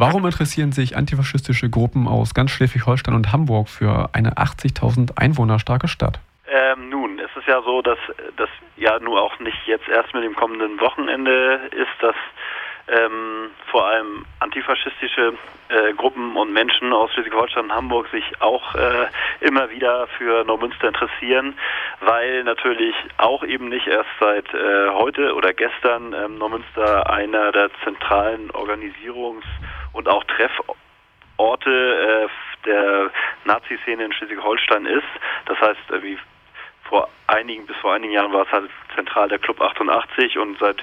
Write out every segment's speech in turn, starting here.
Warum interessieren sich antifaschistische Gruppen aus ganz Schleswig-Holstein und Hamburg für eine 80.000 Einwohner starke Stadt? Ähm, nun, es ist ja so, dass das ja nur auch nicht jetzt erst mit dem kommenden Wochenende ist, dass ähm, vor allem antifaschistische äh, Gruppen und Menschen aus Schleswig-Holstein und Hamburg sich auch äh, immer wieder für Neumünster interessieren, weil natürlich auch eben nicht erst seit äh, heute oder gestern ähm, Neumünster einer der zentralen Organisierungs- und auch Trefforte äh, der Nazi-Szene in Schleswig-Holstein ist. Das heißt, äh, wie vor einigen, bis vor einigen Jahren war es halt zentral der Club 88 und seit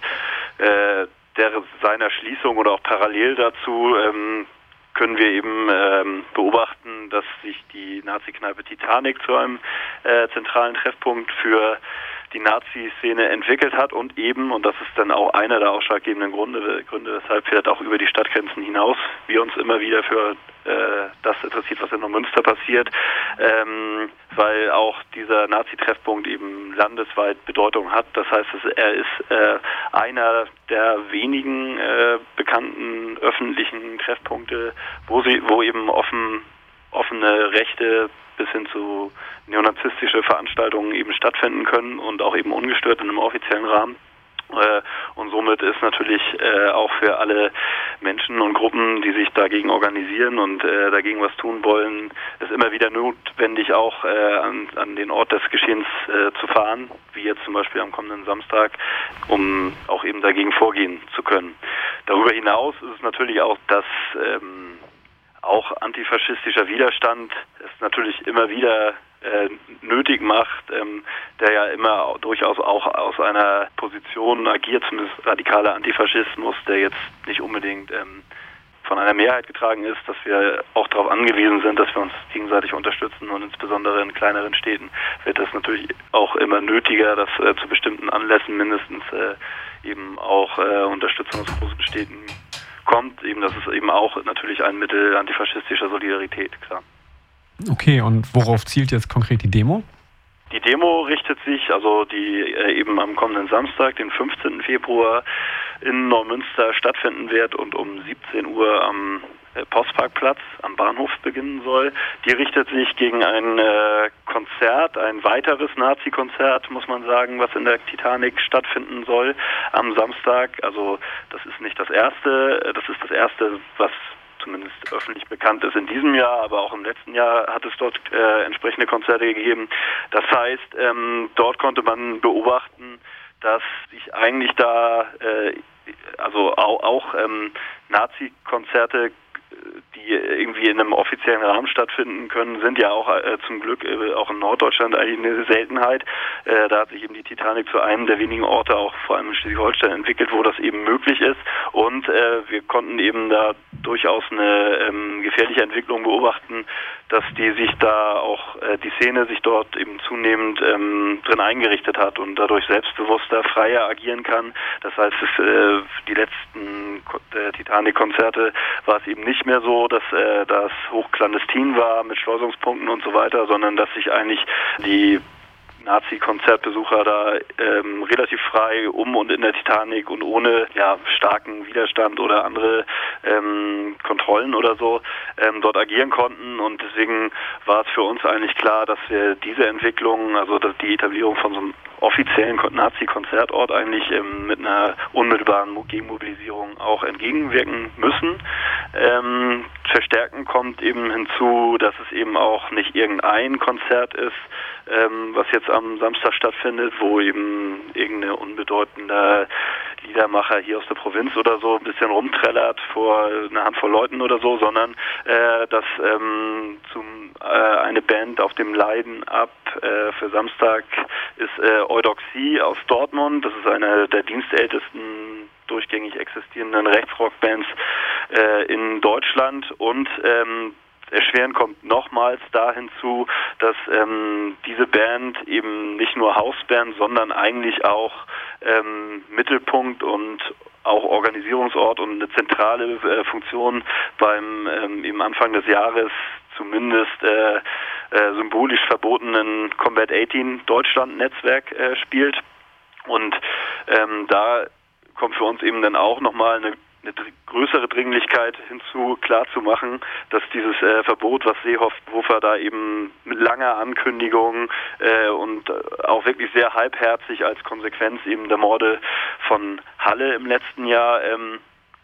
äh, der seiner Schließung oder auch parallel dazu ähm, können wir eben ähm, beobachten, dass sich die Nazi-Kneipe Titanic zu einem äh, zentralen Treffpunkt für die Nazi-Szene entwickelt hat und eben, und das ist dann auch einer der ausschlaggebenden Gründe, Gründe weshalb vielleicht auch über die Stadtgrenzen hinaus wir uns immer wieder für äh, das interessiert, was in Neumünster passiert, ähm, weil auch dieser Nazi-Treffpunkt eben landesweit Bedeutung hat. Das heißt, er ist äh, einer der wenigen äh, bekannten öffentlichen Treffpunkte, wo sie, wo eben offen offene Rechte bis hin zu neonazistische Veranstaltungen eben stattfinden können und auch eben ungestört in einem offiziellen Rahmen. Äh, und somit ist natürlich äh, auch für alle Menschen und Gruppen, die sich dagegen organisieren und äh, dagegen was tun wollen, es immer wieder notwendig, auch an, den Ort des Geschehens zu fahren, wie jetzt zum Beispiel am kommenden Samstag, um auch eben dagegen vorgehen zu können. Darüber hinaus ist es natürlich auch, dass ähm, auch antifaschistischer Widerstand es natürlich immer wieder äh, nötig macht, ähm, der ja immer durchaus auch aus einer Position agiert, zumindest radikaler Antifaschismus, der jetzt nicht unbedingt ähm, von einer Mehrheit getragen ist, dass wir auch darauf angewiesen sind, dass wir uns gegenseitig unterstützen und insbesondere in kleineren Städten wird es natürlich auch immer nötiger, dass äh, zu bestimmten Anlässen mindestens äh, eben auch äh, Unterstützung aus großen Städten kommt. Eben das ist eben auch natürlich ein Mittel antifaschistischer Solidarität, klar. Okay, und worauf zielt jetzt konkret die Demo? Die Demo richtet sich, also die äh, eben am kommenden Samstag, den 15. Februar, in Neumünster stattfinden wird und um 17 Uhr am Postparkplatz am Bahnhof beginnen soll. Die richtet sich gegen ein äh, Konzert, ein weiteres Nazi-Konzert, muss man sagen, was in der Titanic stattfinden soll am Samstag. Also das ist nicht das erste, äh, das ist das erste, was zumindest öffentlich bekannt ist in diesem Jahr, aber auch im letzten Jahr hat es dort äh, entsprechende Konzerte gegeben. Das heißt, ähm, dort konnte man beobachten, dass sich eigentlich da äh, also auch, auch ähm, Nazi-Konzerte die irgendwie in einem offiziellen Rahmen stattfinden können, sind ja auch äh, zum Glück äh, auch in Norddeutschland eigentlich eine Seltenheit. Äh, da hat sich eben die Titanic zu einem der wenigen Orte, auch vor allem in Schleswig-Holstein, entwickelt, wo das eben möglich ist. Und äh, wir konnten eben da durchaus eine ähm, gefährliche Entwicklung beobachten, dass die sich da auch äh, die Szene sich dort eben zunehmend ähm, drin eingerichtet hat und dadurch selbstbewusster, freier agieren kann. Das heißt, es, äh, die letzten äh, Titanic-Konzerte war es eben nicht mehr so, dass äh, das hochklandestin war mit Schleusungspunkten und so weiter, sondern dass sich eigentlich die Nazi-Konzertbesucher da ähm, relativ frei um und in der Titanic und ohne ja, starken Widerstand oder andere ähm, Kontrollen oder so ähm, dort agieren konnten. Und deswegen war es für uns eigentlich klar, dass wir diese Entwicklung, also die Etablierung von so einem offiziellen Nazi-Konzertort eigentlich ähm, mit einer unmittelbaren Gegenmobilisierung auch entgegenwirken müssen. Ähm, verstärken kommt eben hinzu, dass es eben auch nicht irgendein Konzert ist, ähm, was jetzt am Samstag stattfindet, wo eben irgendeine unbedeutende Liedermacher hier aus der Provinz oder so ein bisschen rumträllert vor einer Handvoll Leuten oder so, sondern äh, dass ähm, zum, äh, eine Band auf dem Leiden ab äh, für Samstag ist äh, Eudoxie aus Dortmund. Das ist eine der dienstältesten durchgängig existierenden Rechtsrockbands äh, in Deutschland und ähm, erschweren kommt nochmals da hinzu, dass ähm, diese Band eben nicht nur Hausband, sondern eigentlich auch ähm, Mittelpunkt und auch Organisierungsort und eine zentrale äh, Funktion beim ähm, im Anfang des Jahres zumindest äh, äh, symbolisch verbotenen Combat 18 Deutschland Netzwerk äh, spielt. Und ähm, da kommt für uns eben dann auch nochmal eine eine größere Dringlichkeit hinzu klar zu machen, dass dieses äh, Verbot, was Seehofer da eben mit langer Ankündigung äh, und auch wirklich sehr halbherzig als Konsequenz eben der Morde von Halle im letzten Jahr ähm,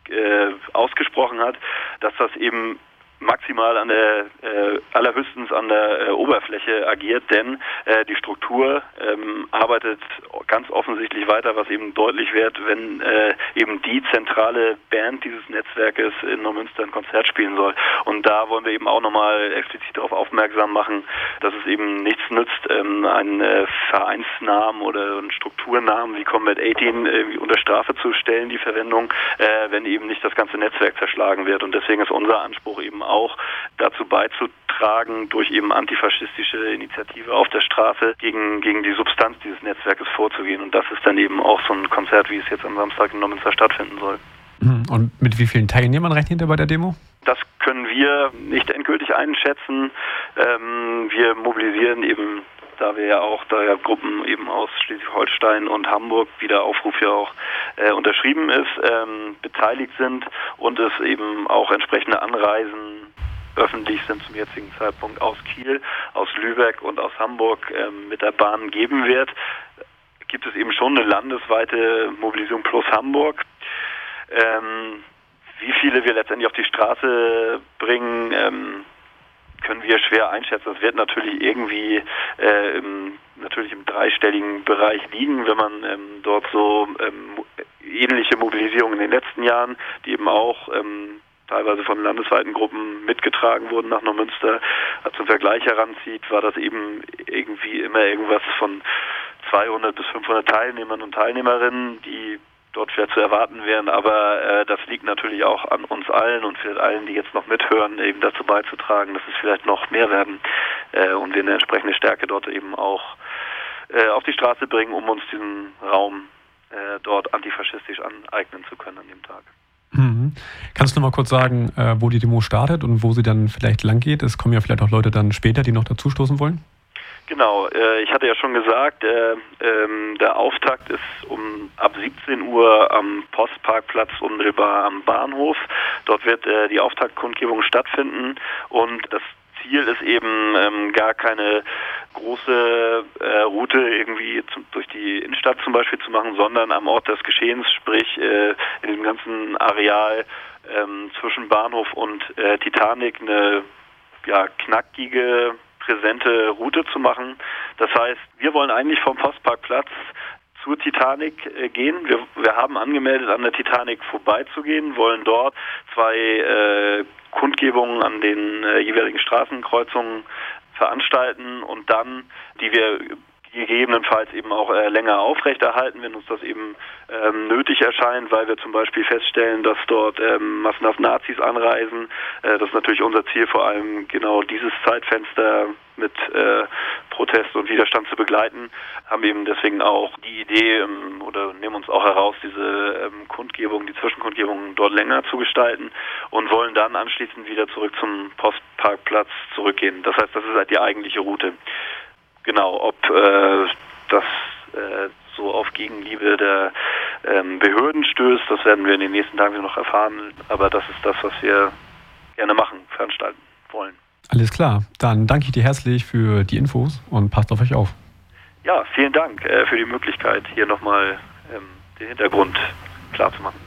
äh, ausgesprochen hat, dass das eben maximal an der äh, allerhöchstens an der äh, Oberfläche agiert, denn äh, die Struktur ähm, arbeitet ganz offensichtlich weiter, was eben deutlich wird, wenn äh, eben die zentrale Band dieses Netzwerkes in Neumünster ein Konzert spielen soll. Und da wollen wir eben auch nochmal explizit darauf aufmerksam machen, dass es eben nichts nützt, ähm, einen äh, Vereinsnamen oder einen Strukturnamen wie Combat 18 äh, unter Strafe zu stellen, die Verwendung, äh, wenn eben nicht das ganze Netzwerk zerschlagen wird. Und deswegen ist unser Anspruch eben auch dazu beizutragen, durch eben antifaschistische Initiative auf der Straße gegen, gegen die Substanz dieses Netzwerkes vorzugehen. Und das ist dann eben auch so ein Konzert, wie es jetzt am Samstag in Neumünster stattfinden soll. Mhm. Und mit wie vielen Teilnehmern rechnet ihr bei der Demo? Das können wir nicht endgültig einschätzen. Ähm, wir mobilisieren eben da wir ja auch, da ja Gruppen eben aus Schleswig-Holstein und Hamburg, wie der Aufruf ja auch äh, unterschrieben ist, ähm, beteiligt sind und es eben auch entsprechende Anreisen öffentlich sind zum jetzigen Zeitpunkt aus Kiel, aus Lübeck und aus Hamburg ähm, mit der Bahn geben wird, gibt es eben schon eine landesweite Mobilisierung plus Hamburg. Ähm, wie viele wir letztendlich auf die Straße bringen, ähm, können wir schwer einschätzen. Es wird natürlich irgendwie äh, im, natürlich im dreistelligen Bereich liegen, wenn man ähm, dort so ähm, ähnliche Mobilisierungen in den letzten Jahren, die eben auch ähm, teilweise von landesweiten Gruppen mitgetragen wurden nach Neumünster, zum Vergleich heranzieht, war das eben irgendwie immer irgendwas von 200 bis 500 Teilnehmern und Teilnehmerinnen, die dort schwer zu erwarten wären, aber äh, das liegt natürlich auch an uns allen und vielleicht allen, die jetzt noch mithören, eben dazu beizutragen, dass es vielleicht noch mehr werden äh, und wir eine entsprechende Stärke dort eben auch äh, auf die Straße bringen, um uns diesen Raum äh, dort antifaschistisch aneignen zu können an dem Tag. Mhm. Kannst du noch mal kurz sagen, äh, wo die Demo startet und wo sie dann vielleicht lang geht? Es kommen ja vielleicht auch Leute dann später, die noch dazustoßen wollen. Genau, äh, ich hatte ja schon gesagt, äh, ähm, der Auftakt ist um ab 17 Uhr am Postparkplatz unmittelbar am Bahnhof. Dort wird äh, die Auftaktkundgebung stattfinden und das Ziel ist eben ähm, gar keine große äh, Route irgendwie zum, durch die Innenstadt zum Beispiel zu machen, sondern am Ort des Geschehens, sprich äh, in diesem ganzen Areal ähm, zwischen Bahnhof und äh, Titanic eine ja, knackige präsente Route zu machen. Das heißt, wir wollen eigentlich vom Postparkplatz zur Titanic äh, gehen. Wir, wir haben angemeldet, an der Titanic vorbeizugehen, wollen dort zwei äh, Kundgebungen an den äh, jeweiligen Straßenkreuzungen veranstalten und dann, die wir gegebenenfalls eben auch äh, länger aufrechterhalten, wenn uns das eben ähm, nötig erscheint, weil wir zum Beispiel feststellen, dass dort ähm, massenhaft Nazis anreisen. Äh, das ist natürlich unser Ziel, vor allem genau dieses Zeitfenster mit äh, Protest und Widerstand zu begleiten, haben eben deswegen auch die Idee ähm, oder nehmen uns auch heraus, diese ähm, Kundgebung, die Zwischenkundgebung dort länger zu gestalten und wollen dann anschließend wieder zurück zum Postparkplatz zurückgehen. Das heißt, das ist halt die eigentliche Route. Genau, ob äh, das äh, so auf Gegenliebe der ähm, Behörden stößt, das werden wir in den nächsten Tagen noch erfahren. Aber das ist das, was wir gerne machen, veranstalten wollen. Alles klar. Dann danke ich dir herzlich für die Infos und passt auf euch auf. Ja, vielen Dank äh, für die Möglichkeit, hier nochmal ähm, den Hintergrund klarzumachen.